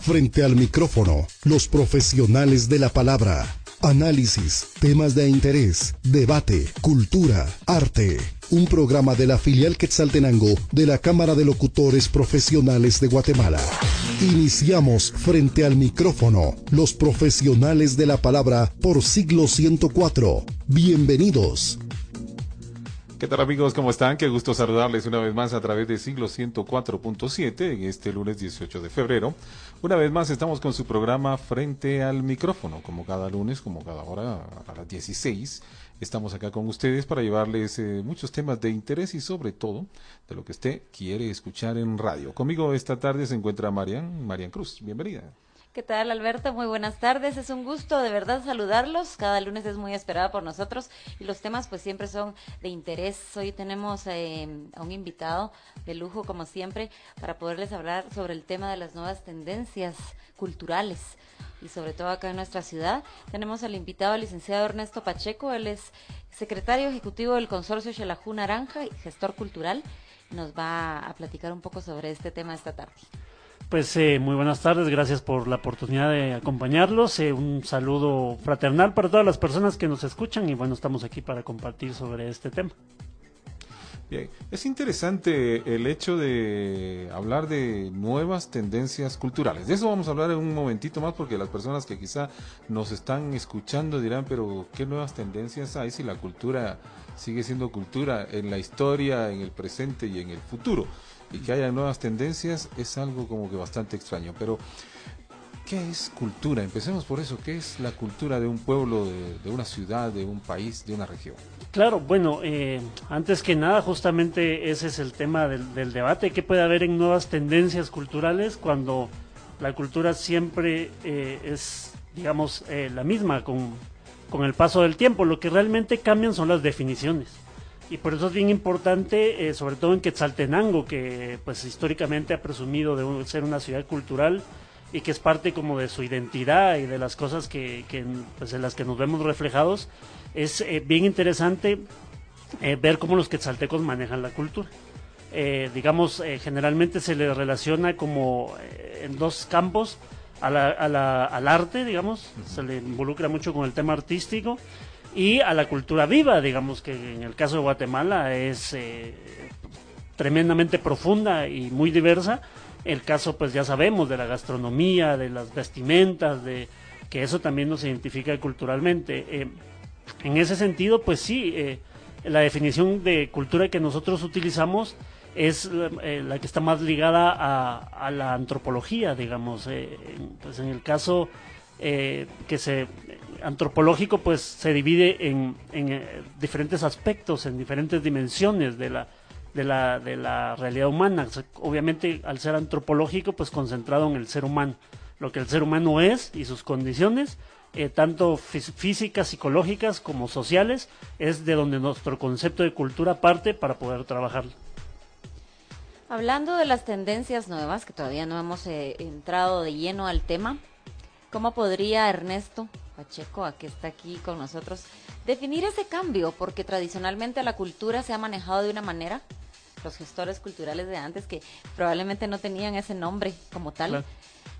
Frente al micrófono, los profesionales de la palabra. Análisis, temas de interés, debate, cultura, arte. Un programa de la filial Quetzaltenango de la Cámara de Locutores Profesionales de Guatemala. Iniciamos frente al micrófono, los profesionales de la palabra por siglo 104. Bienvenidos. ¿Qué tal amigos? ¿Cómo están? Qué gusto saludarles una vez más a través de siglo 104.7 en este lunes 18 de febrero. Una vez más estamos con su programa Frente al micrófono, como cada lunes, como cada hora a las 16. Estamos acá con ustedes para llevarles eh, muchos temas de interés y sobre todo de lo que usted quiere escuchar en radio. Conmigo esta tarde se encuentra Marian, Marian Cruz. Bienvenida. ¿Qué tal, Alberto? Muy buenas tardes. Es un gusto de verdad saludarlos. Cada lunes es muy esperada por nosotros y los temas pues siempre son de interés. Hoy tenemos eh, a un invitado de lujo como siempre para poderles hablar sobre el tema de las nuevas tendencias culturales y sobre todo acá en nuestra ciudad. Tenemos al invitado licenciado Ernesto Pacheco. Él es secretario ejecutivo del consorcio Xelajú Naranja y gestor cultural. Nos va a platicar un poco sobre este tema esta tarde. Pues eh, muy buenas tardes, gracias por la oportunidad de acompañarlos. Eh, un saludo fraternal para todas las personas que nos escuchan y bueno, estamos aquí para compartir sobre este tema. Bien, es interesante el hecho de hablar de nuevas tendencias culturales. De eso vamos a hablar en un momentito más porque las personas que quizá nos están escuchando dirán, pero ¿qué nuevas tendencias hay si la cultura sigue siendo cultura en la historia, en el presente y en el futuro? Y que haya nuevas tendencias es algo como que bastante extraño. Pero, ¿qué es cultura? Empecemos por eso. ¿Qué es la cultura de un pueblo, de, una ciudad, de un país, de una región? Claro, bueno, eh, antes que nada, justamente ese es el tema del, debate. ¿Qué puede haber en nuevas tendencias culturales cuando la cultura siempre eh, es, digamos, eh, la misma con, con el paso del tiempo? Lo que realmente cambian son las definiciones y por eso es bien importante, eh, sobre todo en Quetzaltenango, que pues históricamente ha presumido de ser una ciudad cultural y que es parte como de su identidad y de las cosas que, pues, en las que nos vemos reflejados, es eh, bien interesante eh, ver cómo los quetzaltecos manejan la cultura. digamos, generalmente se le relaciona como en dos campos, a la, al arte, digamos, se le involucra mucho con el tema artístico y a la cultura viva, digamos que en el caso de Guatemala es eh, tremendamente profunda y muy diversa. El caso, pues ya sabemos, de la gastronomía, de las vestimentas, de que eso también nos identifica culturalmente. Eh, en ese sentido, pues sí, eh, la definición de cultura que nosotros utilizamos es la que está más ligada a, la antropología, digamos. pues en el caso que se antropológico pues se divide en, eh, diferentes aspectos, en diferentes dimensiones de la, de la, de la realidad humana. Obviamente al ser antropológico pues concentrado en el ser humano, lo que el ser humano es y sus condiciones, eh, tanto físicas, psicológicas como sociales, es de donde nuestro concepto de cultura parte para poder trabajarlo. Hablando de las tendencias nuevas, que todavía no hemos eh, entrado de lleno al tema, ¿cómo podría Ernesto Pacheco, a que está aquí con nosotros, definir ese cambio, porque tradicionalmente la cultura se ha manejado de una manera, los gestores culturales de antes, que probablemente no tenían ese nombre como tal.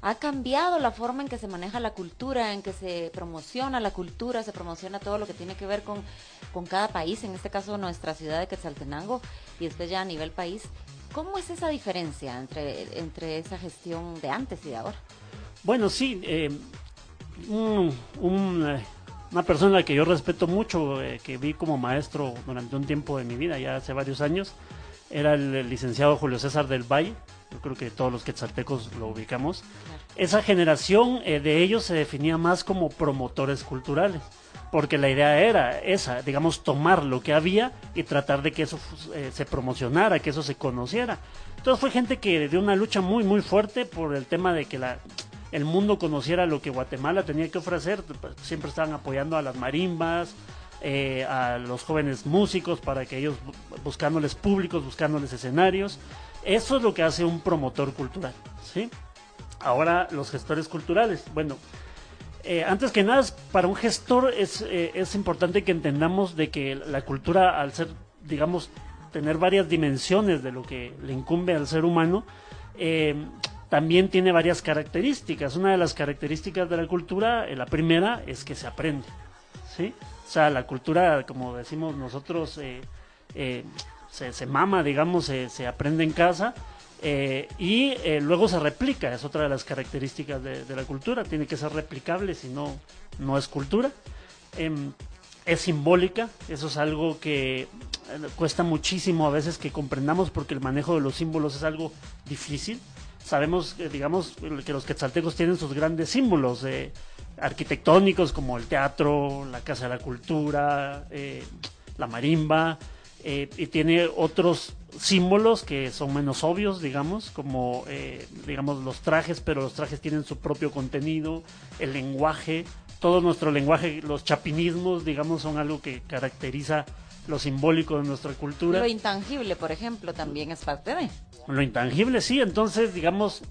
Ha cambiado la forma en que se maneja la cultura, en que se promociona la cultura, se promociona todo lo que tiene que ver con, con cada país, en este caso nuestra ciudad de Quetzaltenango, y después ya a nivel país. ¿Cómo es esa diferencia entre, entre esa gestión de antes y de ahora? Bueno, sí, eh, un, eh, una persona que yo respeto mucho, eh, que vi como maestro durante un tiempo de mi vida, ya hace varios años, era el, licenciado Julio César del Valle. Yo creo que todos los quetzaltecos lo ubicamos. Esa generación eh, de ellos se definía más como promotores culturales, porque la idea era esa, digamos, tomar lo que había y tratar de que eso se promocionara, que eso se conociera. Entonces fue gente que dio una lucha muy, muy fuerte por el tema de que la, el mundo conociera lo que Guatemala tenía que ofrecer, pues, siempre estaban apoyando a las marimbas, eh, a los jóvenes músicos para que ellos buscándoles públicos, buscándoles escenarios. Eso es lo que hace un promotor cultural, ¿sí? Ahora los gestores culturales, bueno, eh, antes que nada, para un gestor es, eh, es importante que entendamos de que la cultura, al ser, digamos, tener varias dimensiones de lo que le incumbe al ser humano, también tiene varias características. Una de las características de la cultura, la primera, es que se aprende, ¿sí? O sea, la cultura, como decimos nosotros, eh, eh, se, mama, digamos, se, aprende en casa eh, y luego se replica. Es otra de las características de, la cultura. Tiene que ser replicable, si no, no es cultura. Em, es simbólica, eso es algo que cuesta muchísimo a veces que comprendamos porque el manejo de los símbolos es algo difícil. Sabemos, digamos, que los quetzaltecos tienen sus grandes símbolos arquitectónicos como el teatro, la Casa de la Cultura, eh, la marimba, eh, y tiene otros símbolos que son menos obvios, digamos, como eh, digamos los trajes, pero los trajes tienen su propio contenido, el lenguaje, todo nuestro lenguaje, los chapinismos, digamos, son algo que caracteriza lo simbólico de nuestra cultura. Lo intangible, por ejemplo, también es parte de. Lo intangible, sí, entonces, digamos,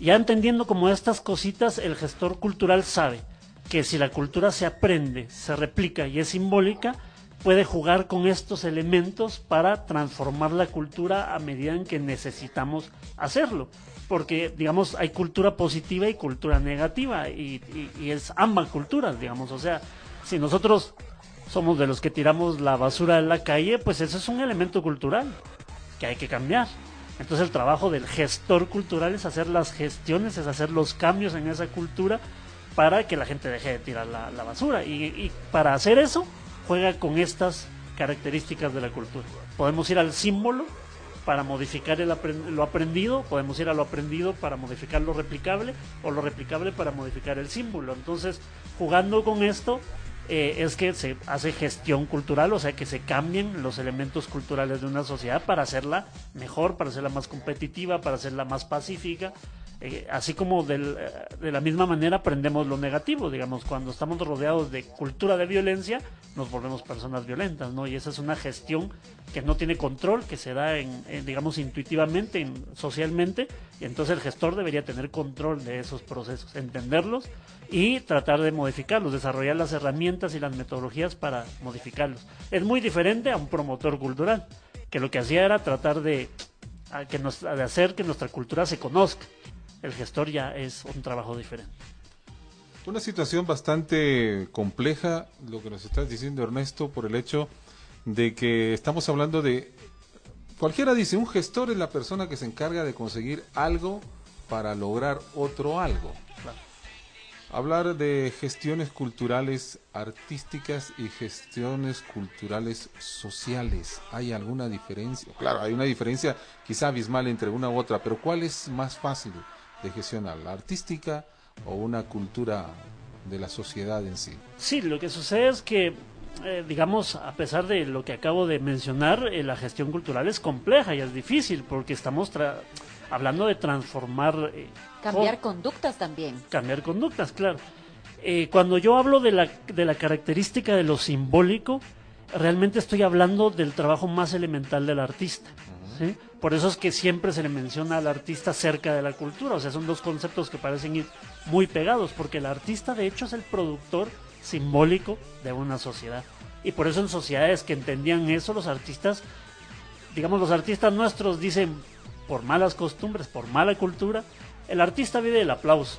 ya entendiendo como estas cositas, el gestor cultural sabe que si la cultura se aprende, se replica y es simbólica, puede jugar con estos elementos para transformar la cultura a medida en que necesitamos hacerlo. Porque, digamos, hay cultura positiva y cultura negativa, y, es ambas culturas, digamos. O sea, si nosotros somos de los que tiramos la basura en la calle, pues eso es un elemento cultural que hay que cambiar. Entonces el trabajo del gestor cultural es hacer las gestiones, es hacer los cambios en esa cultura para que la gente deje de tirar la, basura. Y, para hacer eso, juega con estas características de la cultura. Podemos ir al símbolo para modificar el lo aprendido, podemos ir a lo aprendido para modificar lo replicable, o lo replicable para modificar el símbolo. Entonces, jugando con esto, eh, es que se hace gestión cultural, o sea que se cambien los elementos culturales de una sociedad para hacerla mejor, para hacerla más competitiva, para hacerla más pacífica. Eh, así como del, eh, de la misma manera aprendemos lo negativo, digamos, cuando estamos rodeados de cultura de violencia, nos volvemos personas violentas, ¿no? Y esa es una gestión que no tiene control, que se da, en, digamos, intuitivamente, socialmente, y entonces el gestor debería tener control de esos procesos, entenderlos y tratar de modificarlos, desarrollar las herramientas y las metodologías para modificarlos. Es muy diferente a un promotor cultural, que lo que hacía era tratar de, que de hacer que nuestra cultura se conozca. El gestor ya es un trabajo diferente. Una situación bastante compleja, lo que nos estás diciendo Ernesto, por el hecho de que estamos hablando de, cualquiera dice, un gestor es la persona que se encarga de conseguir algo para lograr otro algo. Hablar de gestiones culturales artísticas y gestiones culturales sociales. ¿Hay alguna diferencia? Claro, hay una diferencia quizá abismal entre una u otra, pero ¿cuál es más fácil de gestionar? ¿La artística o una cultura de la sociedad en sí? Sí, lo que sucede es que, eh, digamos, a pesar de lo que acabo de mencionar, eh, la gestión cultural es compleja y es difícil porque estamos hablando de transformar... Eh, cambiar conductas también. Cambiar conductas, claro. Eh, cuando yo hablo de la, de la característica de lo simbólico, realmente estoy hablando del trabajo más elemental del artista. Por eso es que siempre se le menciona al artista cerca de la cultura. O sea, son dos conceptos que parecen ir muy pegados, porque el artista de hecho es el productor simbólico de una sociedad. Y por eso en sociedades que entendían eso, los artistas, digamos, los artistas nuestros dicen, por malas costumbres, por mala cultura, el artista vive del aplauso.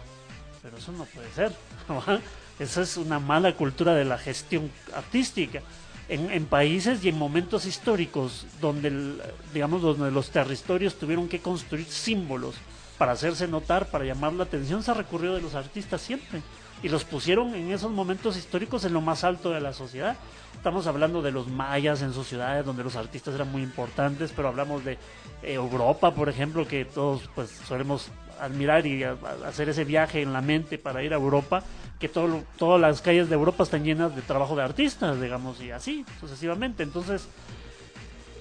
Pero eso no puede ser. Esa es una mala cultura de la gestión artística. En, países y en momentos históricos donde, digamos, donde los territorios tuvieron que construir símbolos para hacerse notar, para llamar la atención, se recurrió de los artistas siempre. Y los pusieron en esos momentos históricos en lo más alto de la sociedad. Estamos hablando de los mayas en sus ciudades, donde los artistas eran muy importantes, pero hablamos de eh, Europa, por ejemplo, que todos pues solemos admirar y hacer ese viaje en la mente para ir a Europa, que todo, todas las calles de Europa están llenas de trabajo de artistas, digamos, y así sucesivamente. Entonces,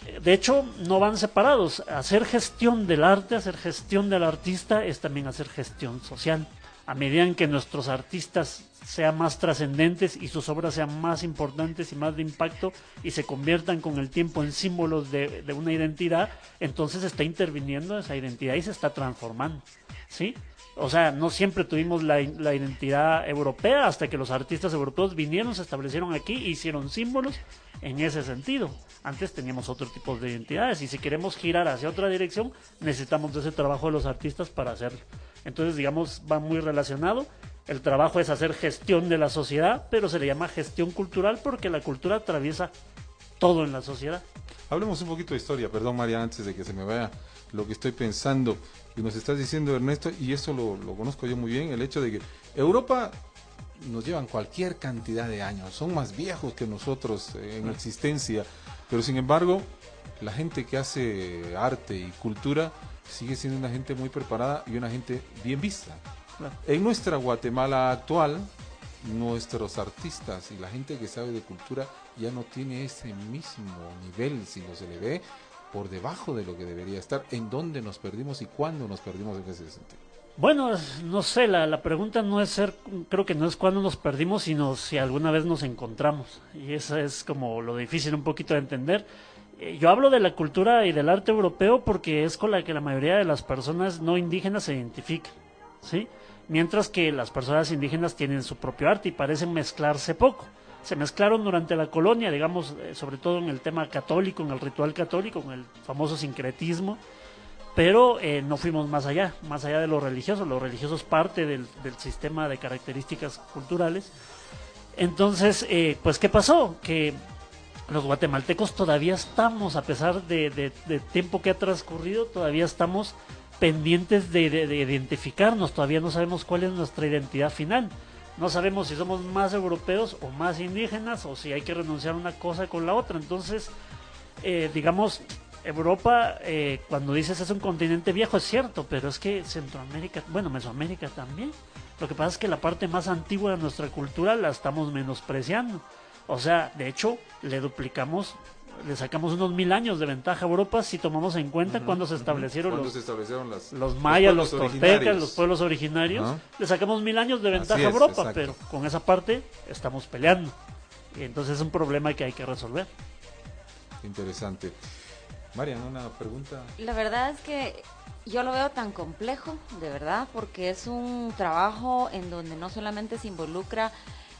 eh, de hecho, no van separados. Hacer gestión del arte, hacer gestión del artista es también hacer gestión social. a medida en que nuestros artistas sean más trascendentes y sus obras sean más importantes y más de impacto y se conviertan con el tiempo en símbolos de, de una identidad, entonces está interviniendo esa identidad y se está transformando, ¿sí? O sea, no siempre tuvimos la, identidad europea hasta que los artistas europeos vinieron, se establecieron aquí e hicieron símbolos en ese sentido. Antes teníamos otro tipo de identidades y si queremos girar hacia otra dirección, necesitamos de ese trabajo de los artistas para hacerlo. Entonces, digamos, va muy relacionado. El trabajo es hacer gestión de la sociedad, pero se le llama gestión cultural porque la cultura atraviesa todo en la sociedad. Hablemos un poquito de historia, perdón María, antes de que se me vaya lo que estoy pensando. Y nos estás diciendo Ernesto, y eso lo, lo conozco yo muy bien, el hecho de que Europa nos llevan cualquier cantidad de años, son más viejos que nosotros en existencia, pero sin embargo, la gente que hace arte y cultura sigue siendo una gente muy preparada y una gente bien vista. En nuestra Guatemala actual, nuestros artistas y la gente que sabe de cultura ya no tiene ese mismo nivel, si no se le ve, por debajo de lo que debería estar, en dónde nos perdimos y cuándo nos perdimos en ese sentido. Bueno, no sé, la, la, pregunta no es ser, creo que no es cuándo nos perdimos, sino si alguna vez nos encontramos. Y eso es como lo difícil un poquito de entender. Eh, yo hablo de la cultura y del arte europeo porque es con la que la mayoría de las personas no indígenas se identifican, ¿sí? Mientras que las personas indígenas tienen su propio arte y parecen mezclarse poco se mezclaron durante la colonia, digamos, eh, sobre todo en el tema católico, en el ritual católico, en el famoso sincretismo, pero eh, no fuimos más allá, más allá de lo religioso. Lo religioso es parte del, sistema de características culturales. Entonces, eh, pues, ¿qué pasó? Que los guatemaltecos todavía estamos, a pesar de, de, tiempo que ha transcurrido, todavía estamos pendientes de identificarnos, todavía no sabemos cuál es nuestra identidad final. No sabemos si somos más europeos o más indígenas o si hay que renunciar una cosa con la otra. Entonces, eh, digamos, Europa, eh, cuando dices es un continente viejo, es cierto, pero es que Centroamérica, bueno, Mesoamérica también. Lo que pasa es que la parte más antigua de nuestra cultura la estamos menospreciando. O sea, de hecho, le duplicamos le sacamos unos mil años de ventaja a Europa si tomamos en cuenta uh -huh, cuando se establecieron, uh -huh. los, se establecieron las, los, mayas, los, los toltecas, los pueblos originarios. Uh -huh. Le sacamos mil años de ventaja es, a Europa, exacto. pero con esa parte estamos peleando. Y entonces es un problema que hay que resolver. Interesante. Marian, una pregunta. La verdad es que yo lo veo tan complejo, de verdad, porque es un trabajo en donde no solamente se involucra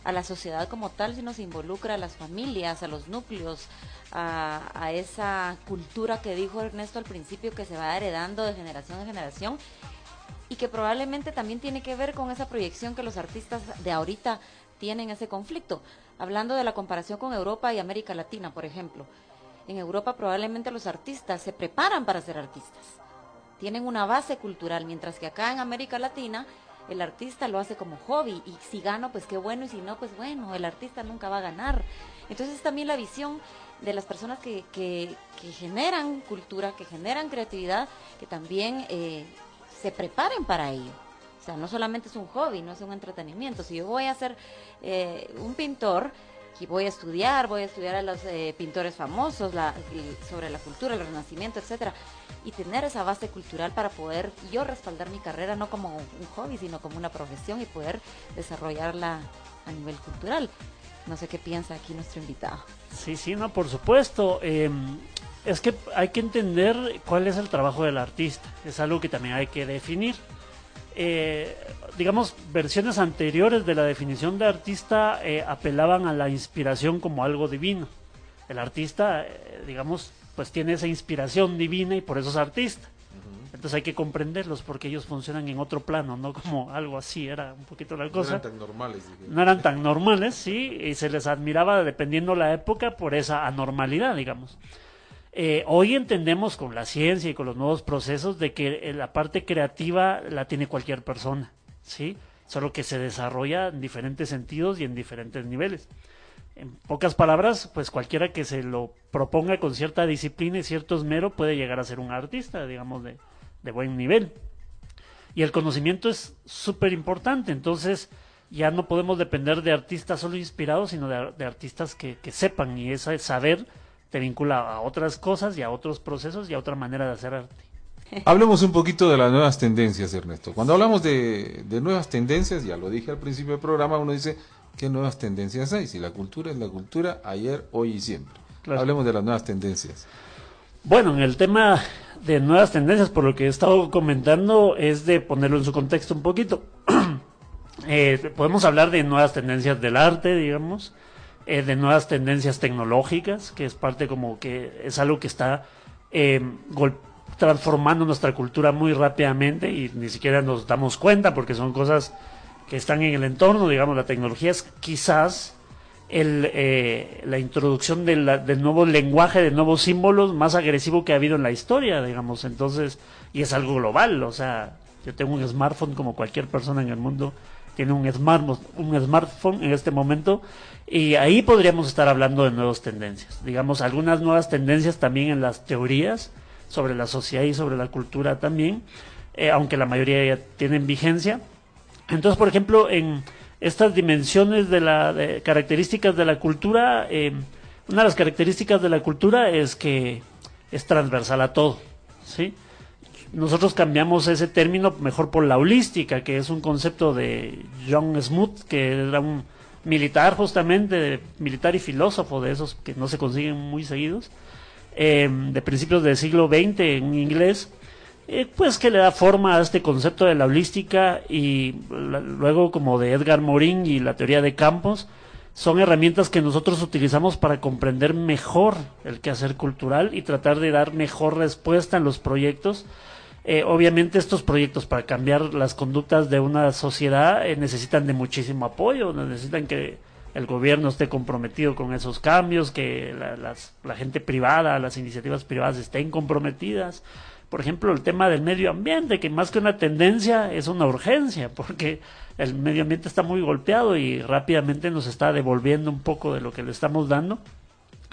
a la sociedad como tal, sino se involucra a las familias, a los núcleos, a, a, esa cultura que dijo Ernesto al principio que se va heredando de generación en generación y que probablemente también tiene que ver con esa proyección que los artistas de ahorita tienen ese conflicto. Hablando de la comparación con Europa y América Latina, por ejemplo. En Europa probablemente los artistas se preparan para ser artistas. Tienen una base cultural, mientras que acá en América Latina el artista lo hace como hobby y si gano pues qué bueno y si no pues bueno, el artista nunca va a ganar. Entonces también la visión de las personas que, que, que generan cultura, que generan creatividad, que también eh, se preparen para ello. O sea, no solamente es un hobby, no es un entretenimiento. Si yo voy a ser eh, un pintor, y voy a estudiar, voy a estudiar a los eh, pintores famosos la, sobre la cultura, el renacimiento, etcétera, y tener esa base cultural para poder yo respaldar mi carrera no como un hobby, sino como una profesión y poder desarrollarla a nivel cultural. No sé qué piensa aquí nuestro invitado. Sí, sí, no, por supuesto. Eh, es que hay que entender cuál es el trabajo del artista. Es algo que también hay que definir. Eh, digamos, versiones anteriores de la definición de artista eh, apelaban a la inspiración como algo divino. El artista, eh, digamos, pues tiene esa inspiración divina y por eso es artista. Entonces hay que comprenderlos porque ellos funcionan en otro plano, no como algo así, era un poquito la cosa. No eran tan normales. Digamos. No eran tan normales, sí, y se les admiraba dependiendo la época por esa anormalidad, digamos. Eh, hoy entendemos con la ciencia y con los nuevos procesos de que la parte creativa la tiene cualquier persona, ¿sí? Solo que se desarrolla en diferentes sentidos y en diferentes niveles. En pocas palabras, pues cualquiera que se lo proponga con cierta disciplina y cierto esmero puede llegar a ser un artista, digamos, de, de buen nivel. Y el conocimiento es súper importante, entonces ya no podemos depender de artistas solo inspirados, sino de, de artistas que, que sepan y ese saber te vincula a otras cosas y a otros procesos y a otra manera de hacer arte. Hablemos un poquito de las nuevas tendencias, Ernesto. Cuando hablamos de, nuevas tendencias, ya lo dije al principio del programa, uno dice, ¿qué nuevas tendencias hay? Si la cultura es la cultura, ayer, hoy y siempre. Hablemos de las nuevas tendencias. Bueno, en el tema de nuevas tendencias, por lo que he estado comentando, es de ponerlo en su contexto un poquito. Eh, podemos hablar de nuevas tendencias del arte, digamos, eh, de nuevas tendencias tecnológicas, que es parte como que es algo que está eh, transformando nuestra cultura muy rápidamente y ni siquiera nos damos cuenta porque son cosas que están en el entorno, digamos, la tecnología es quizás el, eh, la introducción de del nuevo lenguaje, de nuevos símbolos más agresivo que ha habido en la historia, digamos, entonces, y es algo global, o sea, yo tengo un smartphone como cualquier persona en el mundo tiene un, smartphone, un smartphone en este momento y ahí podríamos estar hablando de nuevas tendencias, digamos, algunas nuevas tendencias también en las teorías, sobre la sociedad y sobre la cultura también, eh, aunque la mayoría ya tienen vigencia. Entonces, por ejemplo, en estas dimensiones de las características de la cultura, eh, una de las características de la cultura es que es transversal a todo, ¿sí? Nosotros cambiamos ese término mejor por la holística, que es un concepto de John Smoot, que era un militar justamente, militar y filósofo de esos que no se consiguen muy seguidos, Em, de principios del siglo XX en inglés, eh, pues que le da forma a este concepto de la holística y luego como de Edgar Morin y la teoría de campos, son herramientas que nosotros utilizamos para comprender mejor el quehacer cultural y tratar de dar mejor respuesta en los proyectos. Eh, obviamente estos proyectos para cambiar las conductas de una sociedad eh, necesitan de muchísimo apoyo, necesitan que el gobierno esté comprometido con esos cambios, que la, gente privada, las iniciativas privadas estén comprometidas. Por ejemplo, el tema del medio ambiente, que más que una tendencia es una urgencia, porque el medio ambiente está muy golpeado y rápidamente nos está devolviendo un poco de lo que le estamos dando.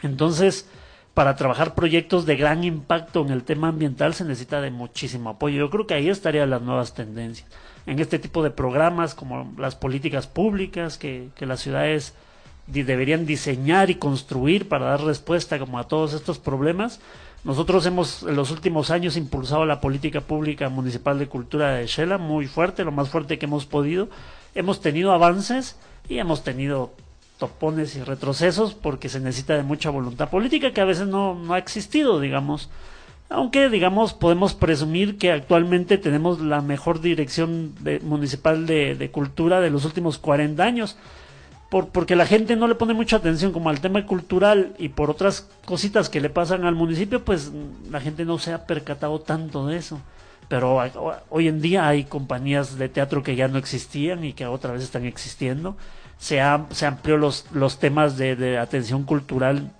Entonces, para trabajar proyectos de gran impacto en el tema ambiental se necesita de muchísimo apoyo. Yo creo que ahí estarían las nuevas tendencias en este tipo de programas como las políticas públicas que, las ciudades deberían diseñar y construir para dar respuesta como a todos estos problemas. Nosotros hemos en los últimos años impulsado la política pública municipal de cultura de Shela muy fuerte, lo más fuerte que hemos podido. Hemos tenido avances y hemos tenido topones y retrocesos porque se necesita de mucha voluntad política que a veces no, no ha existido, digamos. Aunque, digamos, podemos presumir que actualmente tenemos la mejor dirección municipal de, cultura de los últimos 40 años. Por, porque la gente no le pone mucha atención como al tema cultural y por otras cositas que le pasan al municipio, pues la gente no se ha percatado tanto de eso. Pero hoy en día hay compañías de teatro que ya no existían y que otra vez están existiendo. Se, se amplió los, los temas de, atención cultural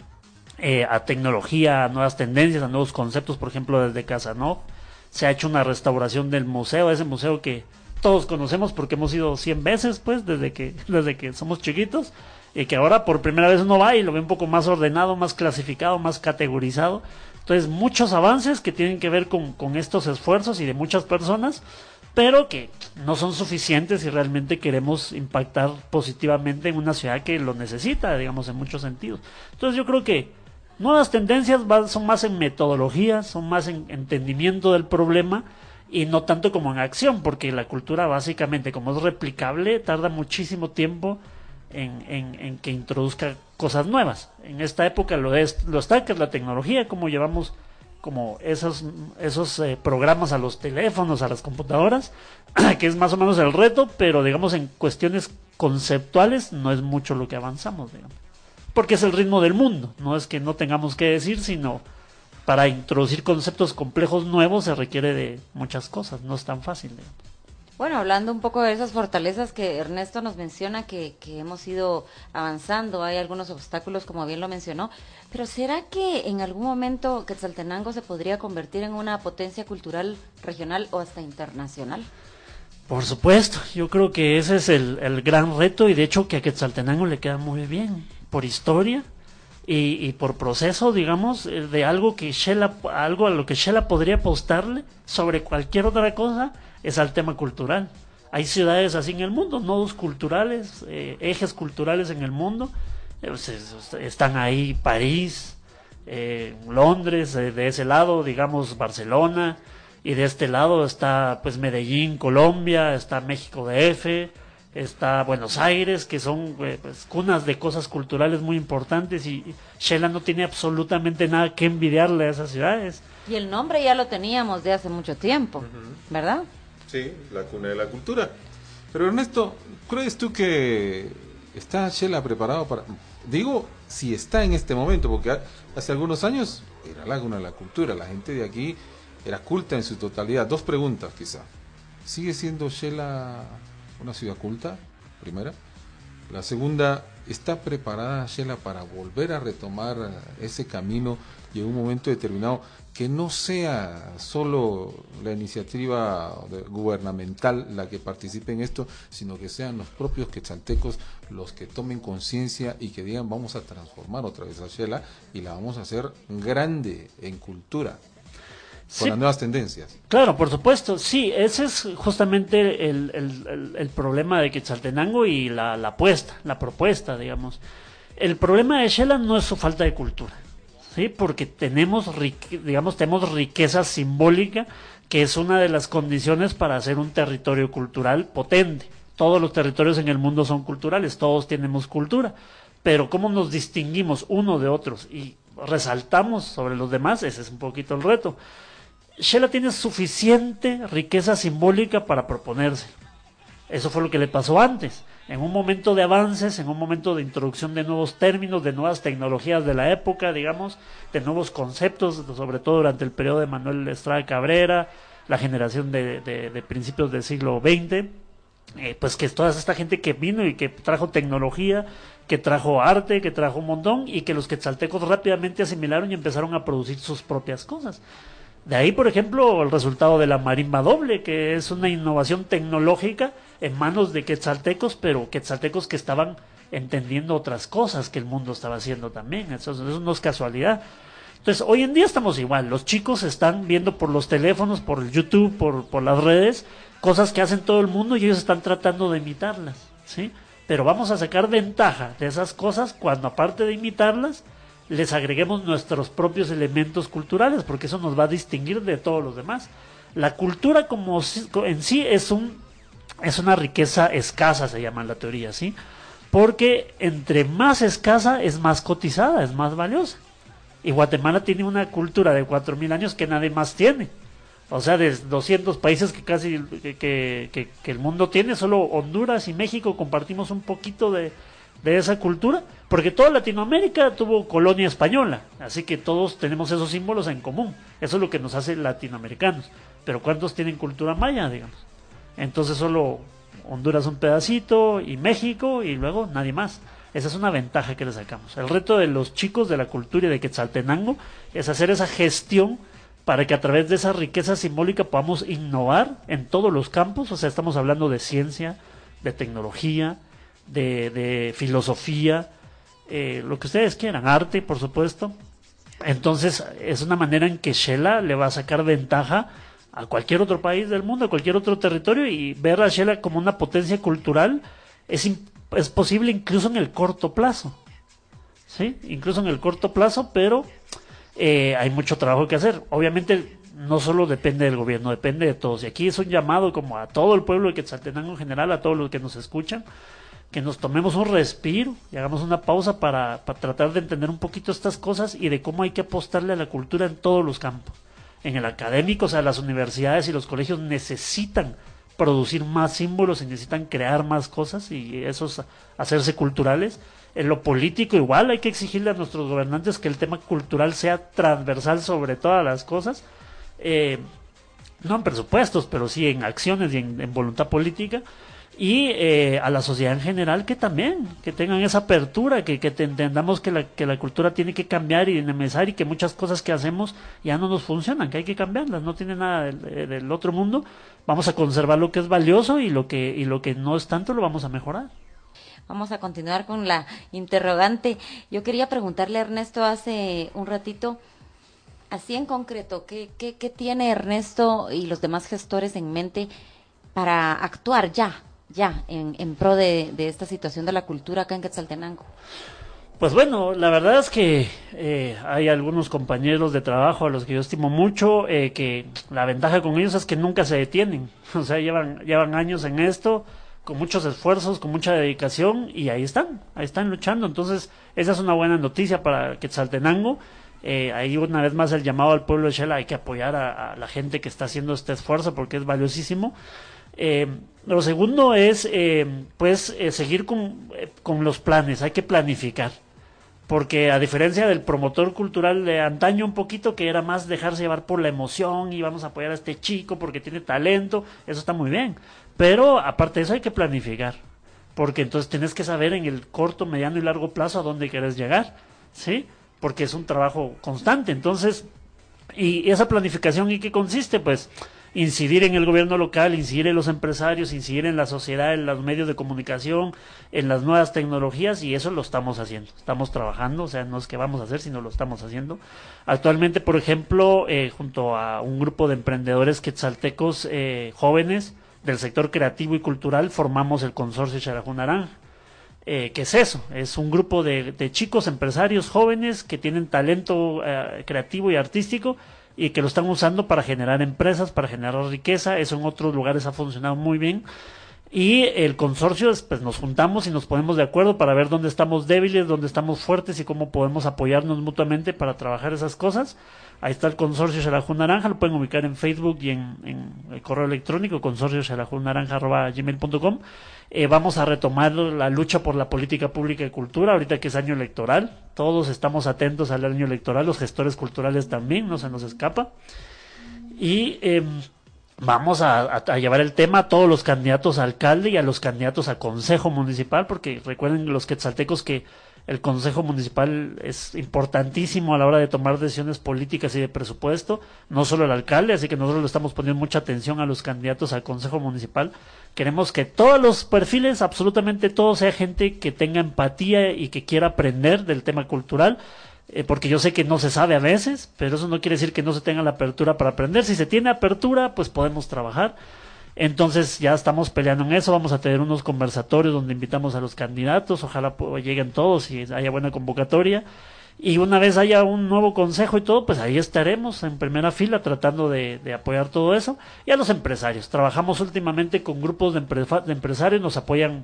eh, a tecnología, a nuevas tendencias, a nuevos conceptos, por ejemplo, desde casa, ¿no? Se ha hecho una restauración del museo, ese museo que todos conocemos porque hemos ido 100 veces, pues, desde que, desde que somos chiquitos, y que ahora por primera vez uno va y lo ve un poco más ordenado, más clasificado, más categorizado. Entonces, muchos avances que tienen que ver con, con estos esfuerzos y de muchas personas, pero que no son suficientes si realmente queremos impactar positivamente en una ciudad que lo necesita, digamos, en muchos sentidos. Entonces, yo creo que Nuevas tendencias son más en metodología, son más en entendimiento del problema y no tanto como en acción, porque la cultura básicamente, como es replicable, tarda muchísimo tiempo en, que introduzca cosas nuevas. En esta época lo, es, lo está que es la tecnología, como llevamos como esos, esos eh, programas a los teléfonos, a las computadoras, que es más o menos el reto, pero digamos en cuestiones conceptuales no es mucho lo que avanzamos, digamos porque es el ritmo del mundo. No es que no tengamos que decir, sino para introducir conceptos complejos nuevos se requiere de muchas cosas, no es tan fácil. Bueno, hablando un poco de esas fortalezas que Ernesto nos menciona, que, que, hemos ido avanzando, hay algunos obstáculos, como bien lo mencionó, pero ¿será que en algún momento Quetzaltenango se podría convertir en una potencia cultural regional o hasta internacional? Por supuesto, yo creo que ese es el, el gran reto y de hecho que a Quetzaltenango le queda muy bien por historia y, por proceso, digamos, eh, de algo que Shela, algo a lo que Shela podría apostarle sobre cualquier otra cosa, es al tema cultural. Hay ciudades así en el mundo, nodos culturales, eh, ejes culturales en el mundo. Eh, pues, están ahí París, Londres, de ese lado, digamos, Barcelona, y de este lado está pues Medellín, Colombia, está México DF, está Buenos Aires, que son eh, pues, cunas de cosas culturales muy importantes y Shela no tiene absolutamente nada que envidiarle a esas ciudades. Y el nombre ya lo teníamos de hace mucho tiempo, ¿verdad? Sí, la cuna de la cultura. Pero Ernesto, ¿crees tú que está Shela preparado para... Digo, si está en este momento, porque hace algunos años era la cuna de la cultura, la gente de aquí era culta en su totalidad. Dos preguntas quizá. ¿Sigue siendo Shela una ciudad culta? Primera. La segunda, ¿está preparada Shela para volver a retomar ese camino y en un momento determinado que no sea solo la iniciativa gubernamental la que participe en esto, sino que sean los propios quetzaltecos los que tomen conciencia y que digan vamos a transformar otra vez a Shela y la vamos a hacer grande en cultura, con las nuevas tendencias. Claro, por supuesto, sí, ese es justamente el, problema de Quetzaltenango y la, apuesta, la propuesta, digamos. El problema de Shela no es su falta de cultura, ¿sí? porque tenemos, digamos, tenemos riqueza simbólica, que es una de las condiciones para hacer un territorio cultural potente. Todos los territorios en el mundo son culturales, todos tenemos cultura, pero cómo nos distinguimos uno de otros y resaltamos sobre los demás, ese es un poquito el reto. Shela tiene suficiente riqueza simbólica para proponerse. Eso fue lo que le pasó antes. En un momento de avances, en un momento de introducción de nuevos términos, de nuevas tecnologías de la época, digamos, de nuevos conceptos, sobre todo durante el periodo de Manuel Estrada Cabrera, la generación de, principios del siglo XX, eh, pues que es toda esta gente que vino y que trajo tecnología, que trajo arte, que trajo un montón, y que los quetzaltecos rápidamente asimilaron y empezaron a producir sus propias cosas. De ahí, por ejemplo, el resultado de la marimba doble, que es una innovación tecnológica en manos de quetzaltecos, pero quetzaltecos que estaban entendiendo otras cosas que el mundo estaba haciendo también. Eso, no es casualidad. Entonces, hoy en día estamos igual. Los chicos están viendo por los teléfonos, por YouTube, por, por las redes, cosas que hacen todo el mundo y ellos están tratando de imitarlas. ¿sí? Pero vamos a sacar ventaja de esas cosas cuando, aparte de imitarlas, les agreguemos nuestros propios elementos culturales, porque eso nos va a distinguir de todos los demás. La cultura como en sí es un es una riqueza escasa, se llama la teoría, ¿sí? Porque entre más escasa es más cotizada, es más valiosa. Y Guatemala tiene una cultura de 4.000 años que nadie más tiene. O sea, de 200 países que casi que, que, que el mundo tiene, solo Honduras y México compartimos un poquito de, de esa cultura, porque toda Latinoamérica tuvo colonia española, así que todos tenemos esos símbolos en común. Eso es lo que nos hace latinoamericanos. Pero ¿cuántos tienen cultura maya, digamos? Entonces solo Honduras un pedacito y México y luego nadie más. Esa es una ventaja que le sacamos. El reto de los chicos de la cultura y de Quetzaltenango es hacer esa gestión para que a través de esa riqueza simbólica podamos innovar en todos los campos. O sea, estamos hablando de ciencia, de tecnología, de, filosofía, eh, lo que ustedes quieran, arte, por supuesto. Entonces, es una manera en que Shela le va a sacar ventaja a cualquier otro país del mundo, a cualquier otro territorio, y ver a Shela como una potencia cultural es, es posible incluso en el corto plazo. ¿Sí? Incluso en el corto plazo, pero eh, hay mucho trabajo que hacer. Obviamente, no solo depende del gobierno, depende de todos. Y aquí es un llamado como a todo el pueblo de Quetzaltenango en general, a todos los que nos escuchan, que nos tomemos un respiro y hagamos una pausa para, tratar de entender un poquito estas cosas y de cómo hay que apostarle a la cultura en todos los campos. En el académico, o sea, las universidades y los colegios necesitan producir más símbolos y necesitan crear más cosas y esos hacerse culturales. En lo político igual hay que exigirle a nuestros gobernantes que el tema cultural sea transversal sobre todas las cosas. Eh, no en presupuestos, pero sí en acciones y en voluntad política y eh, a la sociedad en general que también, que tengan esa apertura, que, que entendamos que la, que la cultura tiene que cambiar y dinamizar y que muchas cosas que hacemos ya no nos funcionan, que hay que cambiarlas, no tiene nada del, otro mundo, vamos a conservar lo que es valioso y lo que, y lo que no es tanto lo vamos a mejorar. Vamos a continuar con la interrogante. Yo quería preguntarle a Ernesto hace un ratito, así en concreto, ¿qué, qué, qué tiene Ernesto y los demás gestores en mente para actuar ya ya en, pro de, esta situación de la cultura acá en Quetzaltenango? Pues bueno, la verdad es que eh, hay algunos compañeros de trabajo a los que yo estimo mucho, eh, que la ventaja con ellos es que nunca se detienen. O sea, llevan, llevan años en esto, con muchos esfuerzos, con mucha dedicación, y ahí están, ahí están luchando. Entonces, esa es una buena noticia para Quetzaltenango. Eh, ahí una vez más el llamado al pueblo de Shela, hay que apoyar a, la gente que está haciendo este esfuerzo porque es valiosísimo. Eh, lo segundo es, eh, pues, eh, seguir con, con los planes, hay que planificar porque a diferencia del promotor cultural de antaño un poquito, que era más dejarse llevar por la emoción y vamos a apoyar a este chico porque tiene talento, eso está muy bien. Pero aparte de eso hay que planificar, porque entonces tienes que saber en el corto, mediano y largo plazo a dónde quieres llegar, ¿sí? Porque es un trabajo constante. Entonces, ¿y esa planificación en qué consiste? Pues incidir en el gobierno local, incidir en los empresarios, incidir en la sociedad, en los medios de comunicación, en las nuevas tecnologías y eso lo estamos haciendo. Estamos trabajando, o sea, no es que vamos a hacer, sino lo estamos haciendo. Actualmente, por ejemplo, eh, junto a un grupo de emprendedores quetzaltecos eh, jóvenes del sector creativo y cultural, formamos el consorcio Charajú Naranja. Eh, ¿Qué es eso? Es un grupo de, de, chicos empresarios jóvenes que tienen talento eh, creativo y artístico y que lo están usando para generar empresas, para generar riqueza. Eso en otros lugares ha funcionado muy bien. Y el consorcio, pues nos juntamos y nos ponemos de acuerdo para ver dónde estamos débiles, dónde estamos fuertes y cómo podemos apoyarnos mutuamente para trabajar esas cosas. Ahí está el consorcio Xelajú Naranja, lo pueden ubicar en Facebook y en, el correo electrónico, consorcio gmail.com. Eh, vamos a retomar la lucha por la política pública y cultura, ahorita que es año electoral. Todos estamos atentos al año electoral, los gestores culturales también, no se nos escapa. Y eh, vamos a, llevar el tema a todos los candidatos a alcalde y a los candidatos a consejo municipal, porque recuerden los quetzaltecos que el consejo municipal es importantísimo a la hora de tomar decisiones políticas y de presupuesto, no solo el alcalde, así que nosotros le estamos poniendo mucha atención a los candidatos al consejo municipal. Queremos que todos los perfiles, absolutamente todos, sea gente que tenga empatía y que quiera aprender del tema cultural eh, porque yo sé que no se sabe a veces, pero eso no quiere decir que no se tenga la apertura para aprender. Si se tiene apertura, pues podemos trabajar. Entonces ya estamos peleando en eso, vamos a tener unos conversatorios donde invitamos a los candidatos, ojalá lleguen todos y haya buena convocatoria. Y una vez haya un nuevo consejo y todo, pues ahí estaremos en primera fila tratando de, apoyar todo eso. Y a los empresarios, trabajamos últimamente con grupos de, de empresarios, nos apoyan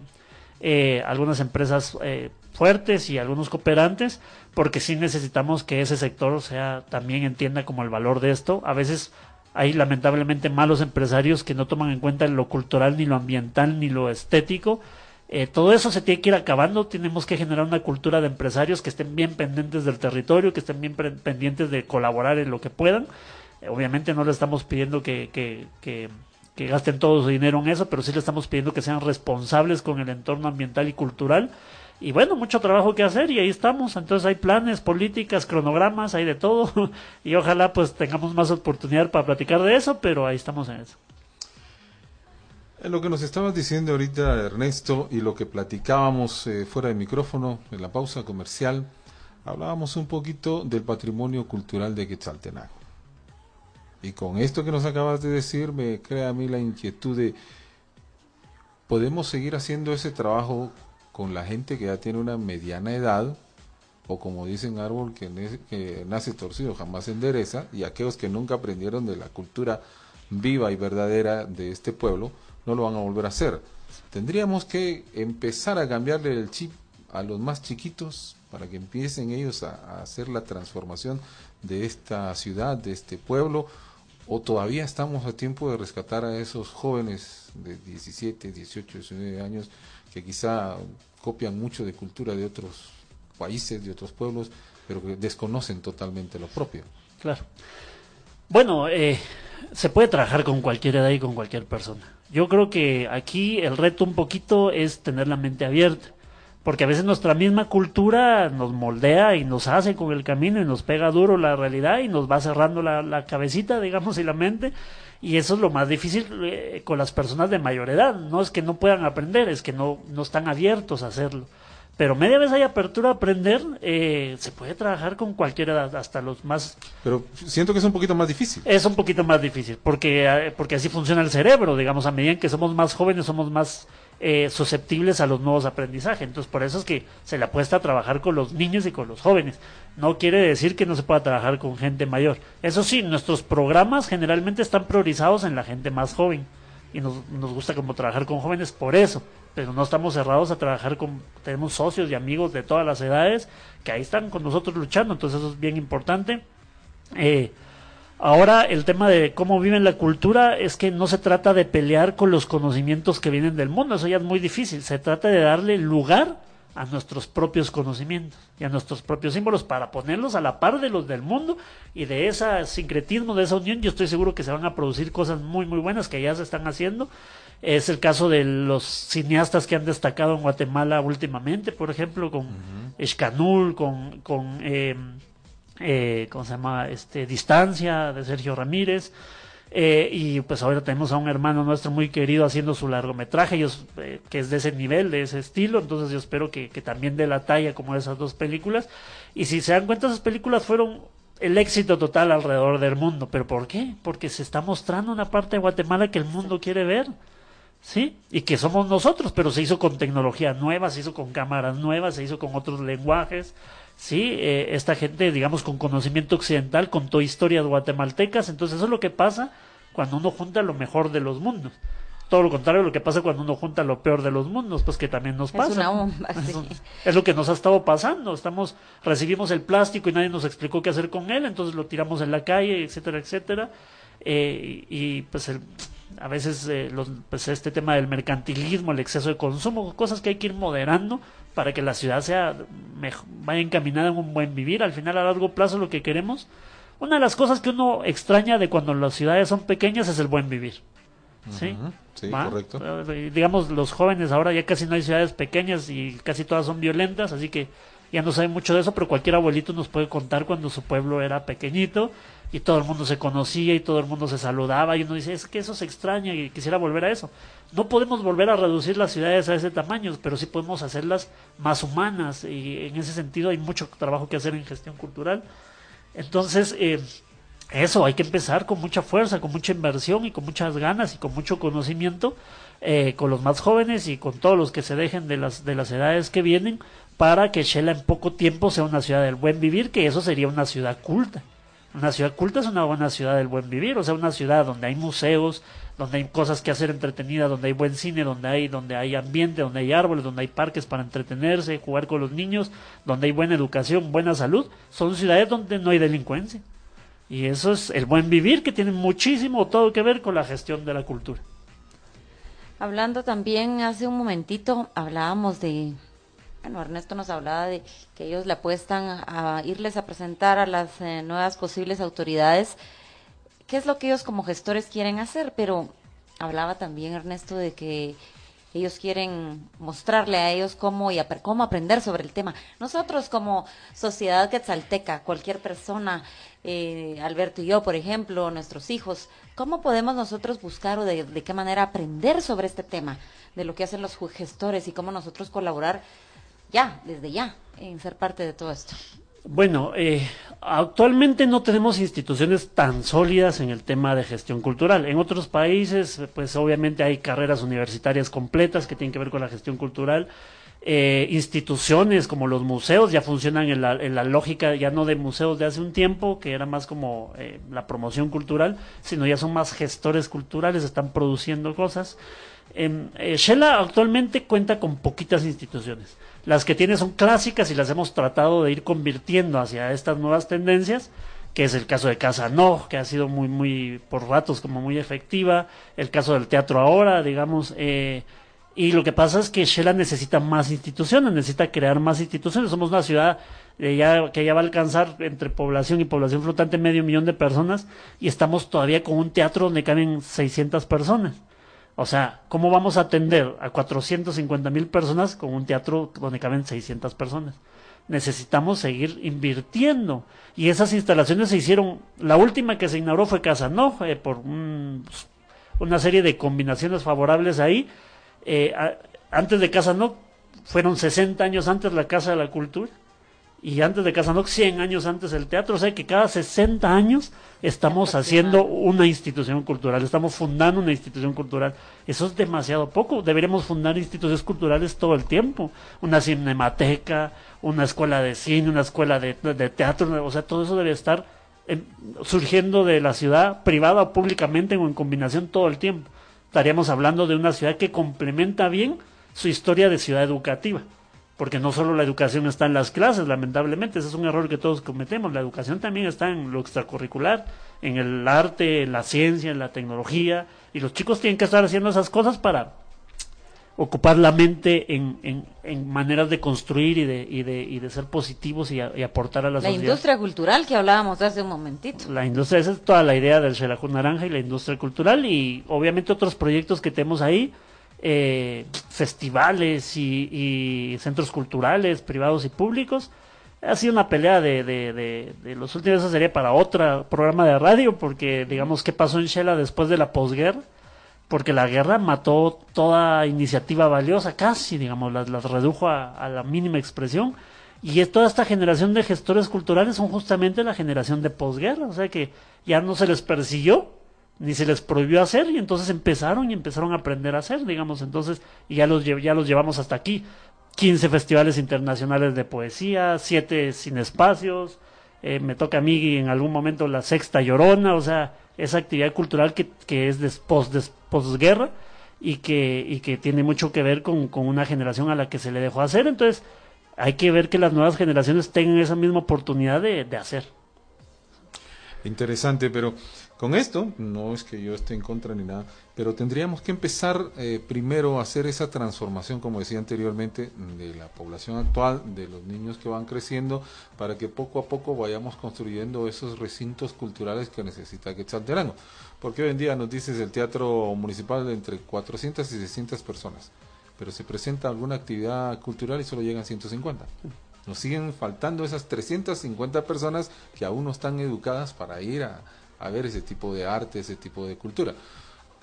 eh, algunas empresas eh, fuertes y algunos cooperantes, porque sí necesitamos que ese sector sea también entienda como el valor de esto. A veces hay lamentablemente malos empresarios que no toman en cuenta lo cultural, ni lo ambiental, ni lo estético. Eh, todo eso se tiene que ir acabando. Tenemos que generar una cultura de empresarios que estén bien pendientes del territorio, que estén bien pendientes de colaborar en lo que puedan. obviamente no le estamos pidiendo que, que, que que gasten todo su dinero en eso, pero sí le estamos pidiendo que sean responsables con el entorno ambiental y cultural. Y bueno, mucho trabajo que hacer y ahí estamos. Entonces hay planes, políticas, cronogramas, hay de todo. y ojalá pues tengamos más oportunidad para platicar de eso, pero ahí estamos en eso. En lo que nos estabas diciendo ahorita, Ernesto, y lo que platicábamos eh, fuera de micrófono, en la pausa comercial, hablábamos un poquito del patrimonio cultural de Quetzaltenango. Y con esto que nos acabas de decir, me crea a mí la inquietud de, ¿podemos seguir haciendo ese trabajo con la gente que ya tiene una mediana edad? O como dicen árbol que, nace torcido jamás endereza, y aquellos que nunca aprendieron de la cultura viva y verdadera de este pueblo, no lo van a volver a hacer. Tendríamos que empezar a cambiarle el chip a los más chiquitos para que empiecen ellos a, a hacer la transformación de esta ciudad, de este pueblo, o todavía estamos a tiempo de rescatar a esos jóvenes de 17, 18, 19 años que quizá copian mucho de cultura de otros países, de otros pueblos, pero que desconocen totalmente lo propio. Claro. Bueno, eh, se puede trabajar con cualquier edad y con cualquier persona. Yo creo que aquí el reto un poquito es tener la mente abierta porque a veces nuestra misma cultura nos moldea y nos hace con el camino y nos pega duro la realidad y nos va cerrando la, cabecita, digamos, y la mente. Y eso es lo más difícil eh, con las personas de mayor edad. No es que no puedan aprender, es que no, no están abiertos a hacerlo. Pero media vez hay apertura a aprender, eh, se puede trabajar con cualquier edad, hasta los más... Pero siento que es un poquito más difícil. Es un poquito más difícil, porque, eh, porque así funciona el cerebro, digamos, a medida que somos más jóvenes somos más eh, susceptibles a los nuevos aprendizajes. Entonces, por eso es que se le apuesta a trabajar con los niños y con los jóvenes. No quiere decir que no se pueda trabajar con gente mayor. Eso sí, nuestros programas generalmente están priorizados en la gente más joven. Y nos, gusta como trabajar con jóvenes por eso. Pero no estamos cerrados a trabajar con... Tenemos socios y amigos de todas las edades que ahí están con nosotros luchando. Entonces, eso es bien importante. Eh, Ahora el tema de cómo viven la cultura es que no se trata de pelear con los conocimientos que vienen del mundo, eso ya es muy difícil, se trata de darle lugar a nuestros propios conocimientos y a nuestros propios símbolos para ponerlos a la par de los del mundo y de ese sincretismo, de esa unión, yo estoy seguro que se van a producir cosas muy muy buenas que ya se están haciendo. Es el caso de los cineastas que han destacado en Guatemala últimamente, por ejemplo, con Escanul, con, con eh, eh, ¿cómo se llama? Este, Distancia de Sergio Ramírez. Eh, y pues ahora tenemos a un hermano nuestro muy querido haciendo su largometraje, ellos, eh, que es de ese nivel, de ese estilo, entonces yo espero que, que también dé la talla como esas dos películas. Y si se dan cuenta, esas películas fueron el éxito total alrededor del mundo. ¿Pero por qué? Porque se está mostrando una parte de Guatemala que el mundo quiere ver. ¿Sí? Y que somos nosotros, pero se hizo con tecnología nueva, se hizo con cámaras nuevas, se hizo con otros lenguajes, ¿sí? Eh, esta gente, digamos, con conocimiento occidental, contó historias guatemaltecas, entonces eso es lo que pasa cuando uno junta lo mejor de los mundos. Todo lo contrario, lo que pasa cuando uno junta lo peor de los mundos, pues que también nos pasa. Es una bomba, sí. Es lo que nos ha estado pasando. Estamos, recibimos el plástico y nadie nos explicó qué hacer con él, entonces lo tiramos en la calle, etcétera, etcétera. Eh, y pues el, a veces eh, los, pues este tema del mercantilismo, el exceso de consumo, cosas que hay que ir moderando para que la ciudad sea vaya encaminada en un buen vivir. Al final, a largo plazo, lo que queremos. Una de las cosas que uno extraña de cuando las ciudades son pequeñas es el buen vivir. ¿Sí? Sí, correcto. Eh, digamos, los jóvenes ahora ya casi no hay ciudades pequeñas y casi todas son violentas, así que ya no sabe mucho de eso, pero cualquier abuelito nos puede contar cuando su pueblo era pequeñito y todo el mundo se conocía y todo el mundo se saludaba y uno dice, es que eso se extraña y quisiera volver a eso. No podemos volver a reducir las ciudades a ese tamaño, pero sí podemos hacerlas más humanas y en ese sentido hay mucho trabajo que hacer en gestión cultural. Entonces, eh, eso, hay que empezar con mucha fuerza, con mucha inversión y con muchas ganas y con mucho conocimiento eh, con los más jóvenes y con todos los que se dejen de las, de las edades que vienen para que Shela en poco tiempo sea una ciudad del buen vivir, que eso sería una ciudad culta. Una ciudad culta es una buena ciudad del buen vivir, o sea, una ciudad donde hay museos, donde hay cosas que hacer entretenidas, donde hay buen cine, donde hay, donde hay ambiente, donde hay árboles, donde hay parques para entretenerse, jugar con los niños, donde hay buena educación, buena salud, son ciudades donde no hay delincuencia. Y eso es el buen vivir que tiene muchísimo todo que ver con la gestión de la cultura. Hablando también hace un momentito, hablábamos de bueno, Ernesto nos hablaba de que ellos le apuestan a irles a presentar a las eh, nuevas posibles autoridades qué es lo que ellos como gestores quieren hacer, pero hablaba también Ernesto de que ellos quieren mostrarle a ellos cómo y cómo aprender sobre el tema. Nosotros como sociedad quetzalteca, cualquier persona, eh, Alberto y yo, por ejemplo, nuestros hijos, ¿cómo podemos nosotros buscar o de, de qué manera aprender sobre este tema, de lo que hacen los gestores y cómo nosotros colaborar ya, desde ya, en ser parte de todo esto? Bueno, eh, actualmente no tenemos instituciones tan sólidas en el tema de gestión cultural. En otros países, pues obviamente hay carreras universitarias completas que tienen que ver con la gestión cultural. Eh, instituciones como los museos ya funcionan en la, en la, lógica ya no de museos de hace un tiempo, que era más como eh, la promoción cultural, sino ya son más gestores culturales, están produciendo cosas. Eh, Shela actualmente cuenta con poquitas instituciones. Las que tiene son clásicas y las hemos tratado de ir convirtiendo hacia estas nuevas tendencias, que es el caso de Casa No, que ha sido muy, muy, por ratos como muy efectiva, el caso del teatro ahora, digamos, eh, y lo que pasa es que Shela necesita más instituciones, necesita crear más instituciones. Somos una ciudad eh, ya, que ya va a alcanzar entre población y población flotante medio millón de personas y estamos todavía con un teatro donde caben 600 personas. O sea, ¿cómo vamos a atender a 450 mil personas con un teatro donde caben 600 personas? Necesitamos seguir invirtiendo. Y esas instalaciones se hicieron, la última que se inauguró fue Casa No, eh, por una serie de combinaciones favorables ahí. Eh, antes de Casa No, fueron 60 años antes la Casa de la Cultura. Y antes de Casandoc 100 años antes el teatro, o sea que cada 60 años estamos haciendo una institución cultural, estamos fundando una institución cultural. Eso es demasiado poco, deberíamos fundar instituciones culturales todo el tiempo, una cinemateca, una escuela de cine, una escuela de, teatro, o sea, todo eso debe estar surgiendo de la ciudad privada o públicamente o en combinación todo el tiempo. Estaríamos hablando de una ciudad que complementa bien su historia de ciudad educativa porque no solo la educación está en las clases, lamentablemente, ese es un error que todos cometemos, la educación también está en lo extracurricular, en el arte, en la ciencia, en la tecnología, y los chicos tienen que estar haciendo esas cosas para ocupar la mente en, en, maneras de construir y de, y de, y de ser positivos y, aportar a la, sociedad. La industria cultural que hablábamos hace un momentito. La industria, esa es toda la idea del Xelajú Naranja y la industria cultural y obviamente otros proyectos que tenemos ahí eh, festivales y, centros culturales privados y públicos. Ha sido una pelea de, de, los últimos, eso sería para otro programa de radio, porque digamos qué pasó en Shela después de la posguerra, porque la guerra mató toda iniciativa valiosa, casi, digamos, las, las redujo a, a la mínima expresión. Y toda esta generación de gestores culturales son justamente la generación de posguerra, o sea que ya no se les persiguió, ni se les prohibió hacer y entonces empezaron y empezaron a aprender a hacer, digamos, entonces y ya los ya los llevamos hasta aquí. 15 festivales internacionales de poesía, 7 sin espacios, eh, me toca a mí en algún momento la sexta llorona, o sea, esa actividad cultural que, que es de posguerra y que, y que tiene mucho que ver con, con una generación a la que se le dejó hacer, entonces hay que ver que las nuevas generaciones tengan esa misma oportunidad de, de hacer. Interesante, pero con esto, no es que yo esté en contra ni nada, pero tendríamos que empezar eh, primero a hacer esa transformación, como decía anteriormente, de la población actual, de los niños que van creciendo, para que poco a poco vayamos construyendo esos recintos culturales que necesita Quetzaltenango. Porque hoy en día nos dices el teatro municipal de entre 400 y 600 personas, pero se presenta alguna actividad cultural y solo llegan 150. Nos siguen faltando esas 350 personas que aún no están educadas para ir a a ver ese tipo de arte, ese tipo de cultura.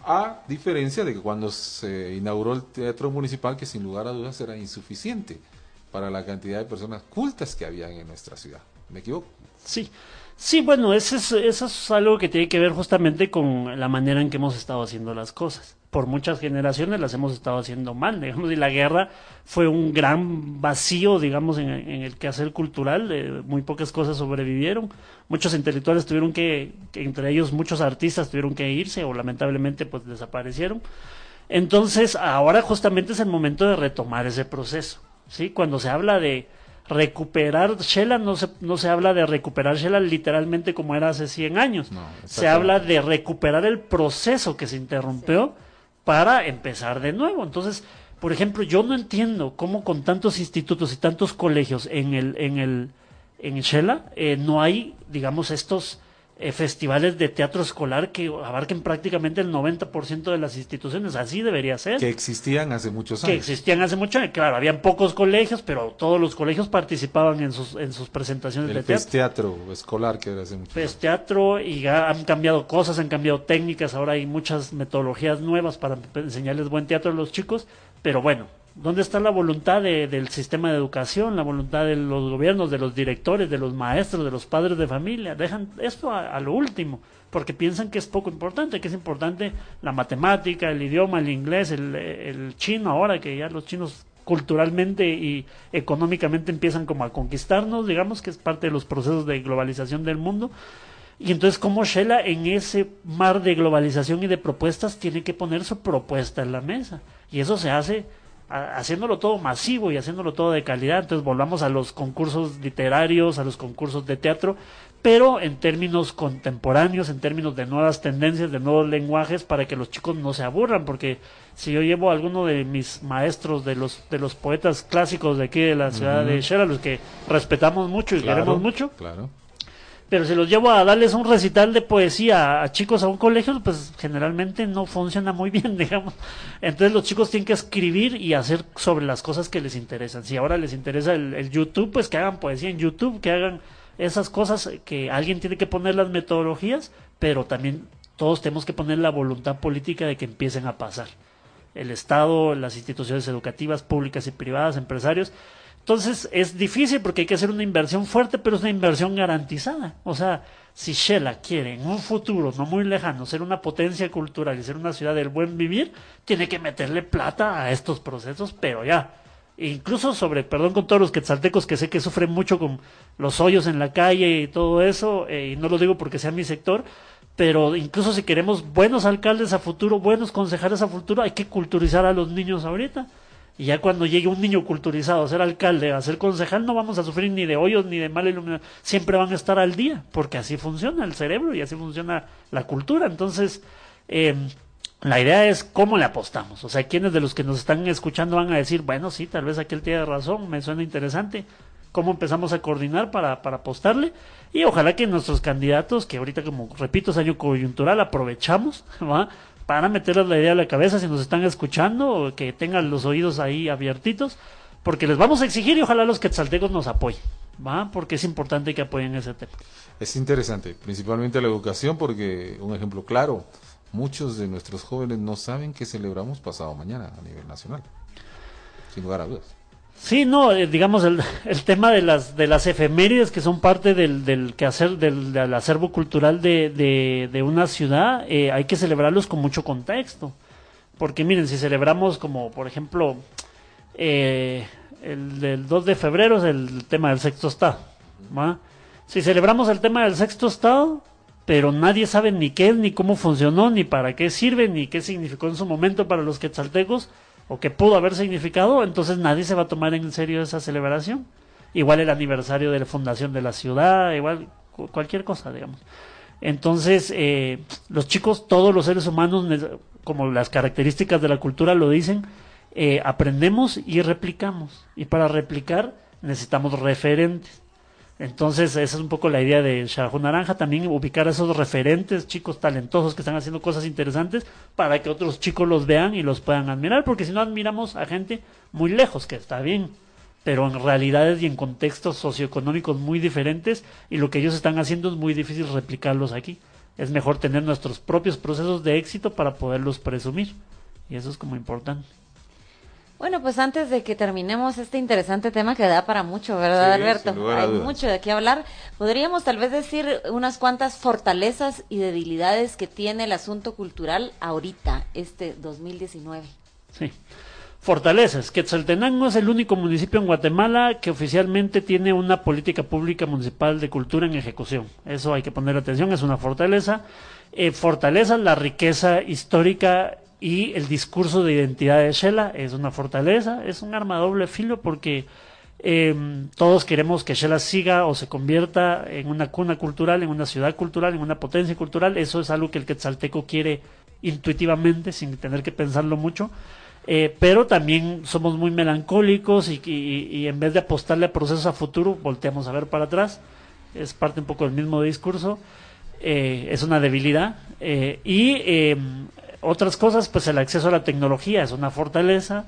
A diferencia de que cuando se inauguró el Teatro Municipal, que sin lugar a dudas era insuficiente para la cantidad de personas cultas que habían en nuestra ciudad. ¿Me equivoco? Sí, sí, bueno, eso es, eso es algo que tiene que ver justamente con la manera en que hemos estado haciendo las cosas por muchas generaciones las hemos estado haciendo mal, digamos, y la guerra fue un gran vacío, digamos, en, el quehacer cultural, muy pocas cosas sobrevivieron, muchos intelectuales tuvieron que, entre ellos muchos artistas tuvieron que irse o lamentablemente pues desaparecieron. Entonces, ahora justamente es el momento de retomar ese proceso, ¿sí? Cuando se habla de recuperar Shela, no se, no se habla de recuperar Shela literalmente como era hace 100 años, se habla de recuperar el proceso que se interrumpió para empezar de nuevo. Entonces, por ejemplo, yo no entiendo cómo con tantos institutos y tantos colegios en el en el en Shela eh, no hay, digamos, estos eh, festivales de teatro escolar que abarquen prácticamente el 90% de las instituciones. Así debería ser. Que existían hace muchos años. Que existían hace muchos años. Claro, habían pocos colegios, pero todos los colegios participaban en sus, en sus presentaciones de teatro. teatro escolar que era hace muchos años. teatro y han cambiado cosas, han cambiado técnicas. Ahora hay muchas metodologías nuevas para enseñarles buen teatro a los chicos. Pero bueno, ¿Dónde está la voluntad del sistema de educación, la voluntad de los gobiernos, de los directores, de los maestros, de los padres de familia? Dejan esto a, lo último, porque piensan que es poco importante, que es importante la matemática, el idioma, el inglés, el, el chino, ahora que ya los chinos culturalmente y económicamente empiezan como a conquistarnos, digamos que es parte de los procesos de globalización del mundo. Y entonces, como Shela en ese mar de globalización y de propuestas tiene que poner su propuesta en la mesa? Y eso se hace haciéndolo todo masivo y haciéndolo todo de calidad. Entonces volvamos a los concursos literarios, a los concursos de teatro, pero en términos contemporáneos, en términos de nuevas tendencias, de nuevos lenguajes, para que los chicos no se aburran, porque si yo llevo a alguno de mis maestros, de los, de los poetas clásicos de aquí de la ciudad de Shera, los que respetamos mucho y queremos mucho, claro pero si los llevo a darles un recital de poesía a, chicos a un colegio, pues generalmente no funciona muy bien, digamos. Entonces los chicos tienen que escribir y hacer sobre las cosas que les interesan. Si ahora les interesa el, YouTube, pues que hagan poesía en YouTube, que hagan esas cosas que alguien tiene que poner las metodologías, pero también todos tenemos que poner la voluntad política de que empiecen a pasar. El Estado, las instituciones educativas, públicas y privadas, empresarios, entonces es difícil porque hay que hacer una inversión fuerte, pero es una inversión garantizada. O sea, si Shela quiere en un futuro no muy lejano ser una potencia cultural y ser una ciudad del buen vivir, tiene que meterle plata a estos procesos, pero ya. Incluso sobre, perdón con todos los quetzaltecos que sé que sufren mucho con los hoyos en la calle y todo eso, eh, y no lo digo porque sea mi sector, pero incluso si queremos buenos alcaldes a futuro, buenos concejales a futuro, hay que culturizar a los niños ahorita. Y ya cuando llegue un niño culturizado a ser alcalde, a ser concejal, no vamos a sufrir ni de hoyos ni de mala iluminación. Siempre van a estar al día, porque así funciona el cerebro y así funciona la cultura. Entonces, eh, la idea es cómo le apostamos. O sea, quienes de los que nos están escuchando van a decir, bueno, sí, tal vez aquel tiene razón, me suena interesante. ¿Cómo empezamos a coordinar para, para apostarle? Y ojalá que nuestros candidatos, que ahorita, como repito, es año coyuntural, aprovechamos, ¿va? Para meterles la idea a la cabeza si nos están escuchando, que tengan los oídos ahí abiertitos, porque les vamos a exigir y ojalá los quetzaltecos nos apoyen, ¿va? Porque es importante que apoyen ese tema. Es interesante, principalmente la educación, porque un ejemplo claro, muchos de nuestros jóvenes no saben que celebramos pasado mañana a nivel nacional, sin lugar a dudas. Sí, no, eh, digamos el, el, tema de las de las efemérides que son parte del, del quehacer del, del acervo cultural de, de, una ciudad, eh, hay que celebrarlos con mucho contexto, porque miren, si celebramos como por ejemplo eh, el del 2 de febrero es el tema del sexto estado, ¿va? Si celebramos el tema del sexto estado, pero nadie sabe ni qué es, ni cómo funcionó, ni para qué sirve, ni qué significó en su momento para los quetzaltecos, o que pudo haber significado, entonces nadie se va a tomar en serio esa celebración. Igual el aniversario de la fundación de la ciudad, igual cualquier cosa, digamos. Entonces, eh, los chicos, todos los seres humanos, como las características de la cultura lo dicen, eh, aprendemos y replicamos. Y para replicar necesitamos referentes. Entonces, esa es un poco la idea de Sharajú Naranja, también ubicar a esos referentes, chicos talentosos que están haciendo cosas interesantes, para que otros chicos los vean y los puedan admirar, porque si no admiramos a gente muy lejos, que está bien, pero en realidades y en contextos socioeconómicos muy diferentes, y lo que ellos están haciendo es muy difícil replicarlos aquí. Es mejor tener nuestros propios procesos de éxito para poderlos presumir, y eso es como importante. Bueno, pues antes de que terminemos este interesante tema que da para mucho, ¿verdad, Sí, Alberto? sin lugar a Hay mucho de qué hablar. Podríamos tal vez decir unas cuantas fortalezas y debilidades que tiene el asunto cultural ahorita, este 2019. Sí. Fortalezas. Quetzaltenango es el único municipio en Guatemala que oficialmente tiene una política pública municipal de cultura en ejecución. Eso hay que poner atención, es una fortaleza. Eh, fortaleza, la riqueza histórica y el discurso de identidad de Shela es una fortaleza, es un arma doble filo porque eh, todos queremos que Shela siga o se convierta en una cuna cultural, en una ciudad cultural, en una potencia cultural. Eso es algo que el quetzalteco quiere intuitivamente, sin tener que pensarlo mucho. Eh, pero también somos muy melancólicos y, y- y en vez de apostarle a procesos a futuro, volteamos a ver para atrás. Es parte un poco del mismo discurso. Eh, es una debilidad. Eh, y eh, otras cosas, pues el acceso a la tecnología es una fortaleza.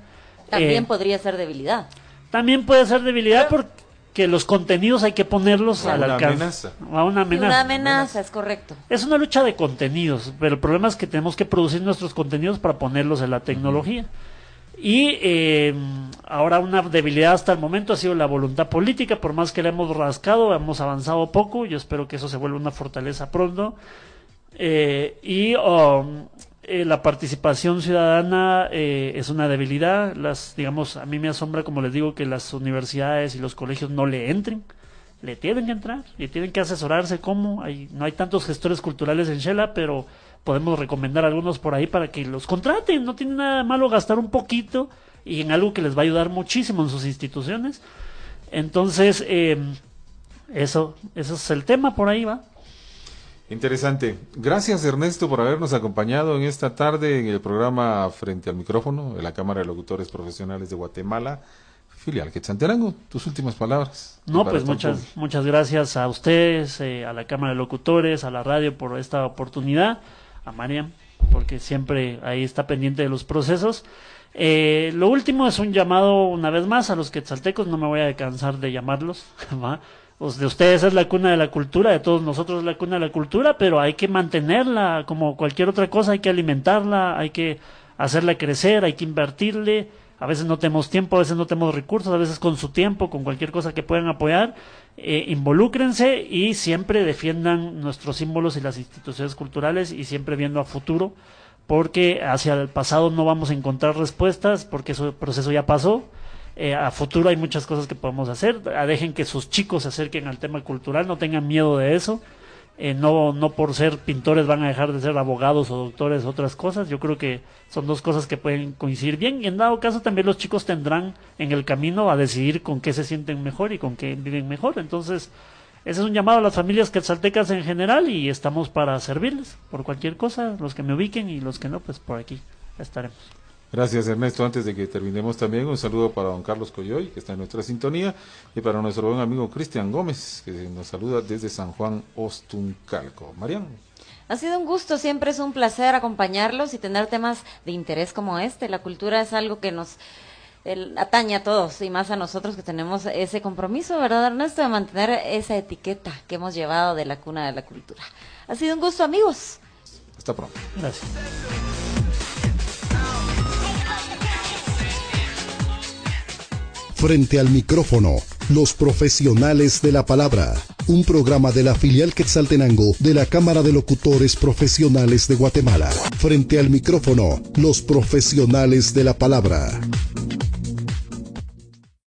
También Eh, podría ser debilidad. también puede ser debilidad porque los contenidos hay que ponerlos A al una alcance. amenaza. A una amenaza. Una amenaza, es correcto. Es una lucha de contenidos, pero el problema es que tenemos que producir nuestros contenidos para ponerlos en la tecnología. Y eh, ahora una debilidad hasta el momento ha sido la voluntad política, por más que la hemos rascado, hemos avanzado poco, yo espero que eso se vuelva una fortaleza pronto. Eh, y um, eh, la participación ciudadana eh, es una debilidad, las digamos, a mí me asombra como les digo que las universidades y los colegios no le entren le tienen que entrar y tienen que asesorarse cómo. Hay, no hay tantos gestores culturales en Shela, pero podemos recomendar algunos por ahí para que los contraten. No tiene nada de malo gastar un poquito y en algo que les va a ayudar muchísimo en sus instituciones. Entonces, eh, eso, eso es el tema, por ahí va. Interesante. Gracias Ernesto por habernos acompañado en esta tarde en el programa Frente al Micrófono de la Cámara de Locutores Profesionales de Guatemala, filial Quetzaltenango. Tus últimas palabras. No, pues muchas, público. muchas gracias a ustedes, eh, a la Cámara de Locutores, a la radio por esta oportunidad, a Mariam, porque siempre ahí está pendiente de los procesos. Eh, lo último es un llamado una vez más a los quetzaltecos, no me voy a cansar de llamarlos, ¿va? Pues de ustedes es la cuna de la cultura, de todos nosotros es la cuna de la cultura, pero hay que mantenerla como cualquier otra cosa, hay que alimentarla, hay que hacerla crecer, hay que invertirle, a veces no tenemos tiempo, a veces no tenemos recursos, a veces con su tiempo, con cualquier cosa que puedan apoyar, eh, involúcrense y siempre defiendan nuestros símbolos y las instituciones culturales y siempre viendo a futuro, porque hacia el pasado no vamos a encontrar respuestas, porque ese proceso ya pasó. Eh, a futuro hay muchas cosas que podemos hacer. Dejen que sus chicos se acerquen al tema cultural, no tengan miedo de eso. Eh, no, no por ser pintores van a dejar de ser abogados o doctores, otras cosas. Yo creo que son dos cosas que pueden coincidir bien y en dado caso también los chicos tendrán en el camino a decidir con qué se sienten mejor y con qué viven mejor. Entonces, ese es un llamado a las familias quetzaltecas en general y estamos para servirles por cualquier cosa, los que me ubiquen y los que no, pues por aquí estaremos. Gracias Ernesto. Antes de que terminemos también, un saludo para don Carlos Coyoy, que está en nuestra sintonía, y para nuestro buen amigo Cristian Gómez, que nos saluda desde San Juan Ostuncalco. Mariano. Ha sido un gusto, siempre es un placer acompañarlos y tener temas de interés como este. La cultura es algo que nos atañe a todos y más a nosotros que tenemos ese compromiso, ¿verdad Ernesto? De mantener esa etiqueta que hemos llevado de la cuna de la cultura. Ha sido un gusto amigos. Hasta pronto. Gracias. Frente al micrófono, los profesionales de la palabra. Un programa de la filial Quetzaltenango de la Cámara de Locutores Profesionales de Guatemala. Frente al micrófono, los profesionales de la palabra.